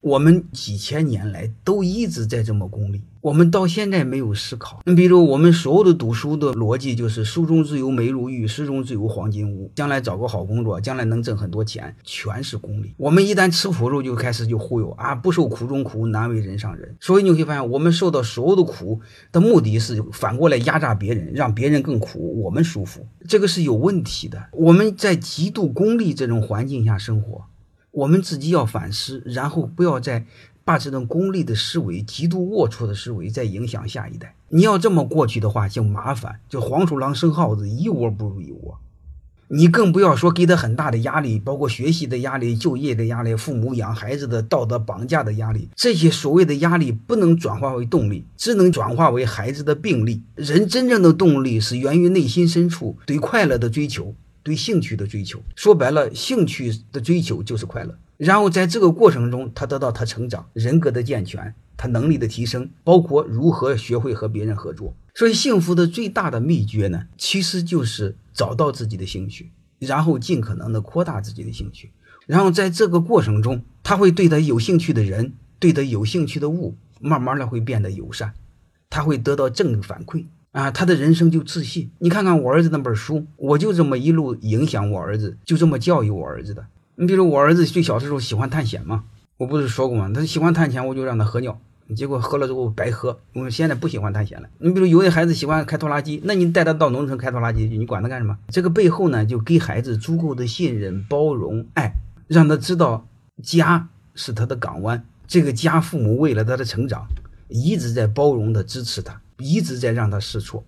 我们几千年来都一直在这么功利，我们到现在没有思考。你比如我们所有的读书的逻辑就是“书中自有美如玉，诗中自有黄金屋”，将来找个好工作，将来能挣很多钱，全是功利。我们一旦吃苦肉就开始就忽悠啊，不受苦中苦，难为人上人。所以你会发现，我们受到所有的苦的目的是反过来压榨别人，让别人更苦，我们舒服，这个是有问题的。我们在极度功利这种环境下生活。我们自己要反思，然后不要再把这种功利的思维、极度龌龊的思维再影响下一代。你要这么过去的话，就麻烦，就黄鼠狼生耗子，一窝不如一窝。你更不要说给他很大的压力，包括学习的压力、就业的压力、父母养孩子的道德绑架的压力。这些所谓的压力不能转化为动力，只能转化为孩子的病力。人真正的动力是源于内心深处对快乐的追求。对兴趣的追求，说白了，兴趣的追求就是快乐。然后在这个过程中，他得到他成长、人格的健全、他能力的提升，包括如何学会和别人合作。所以，幸福的最大的秘诀呢，其实就是找到自己的兴趣，然后尽可能的扩大自己的兴趣。然后在这个过程中，他会对他有兴趣的人、对他有兴趣的物，慢慢的会变得友善，他会得到正反馈。啊，他的人生就自信。你看看我儿子那本书，我就这么一路影响我儿子，就这么教育我儿子的。你比如我儿子最小的时候喜欢探险嘛，我不是说过吗？他喜欢探险，我就让他喝尿，结果喝了之后白喝。我现在不喜欢探险了。你比如有的孩子喜欢开拖拉机，那你带他到农村开拖拉机，你管他干什么？这个背后呢，就给孩子足够的信任、包容、爱，让他知道家是他的港湾。这个家父母为了他的成长，一直在包容的支持他。一直在让他试错。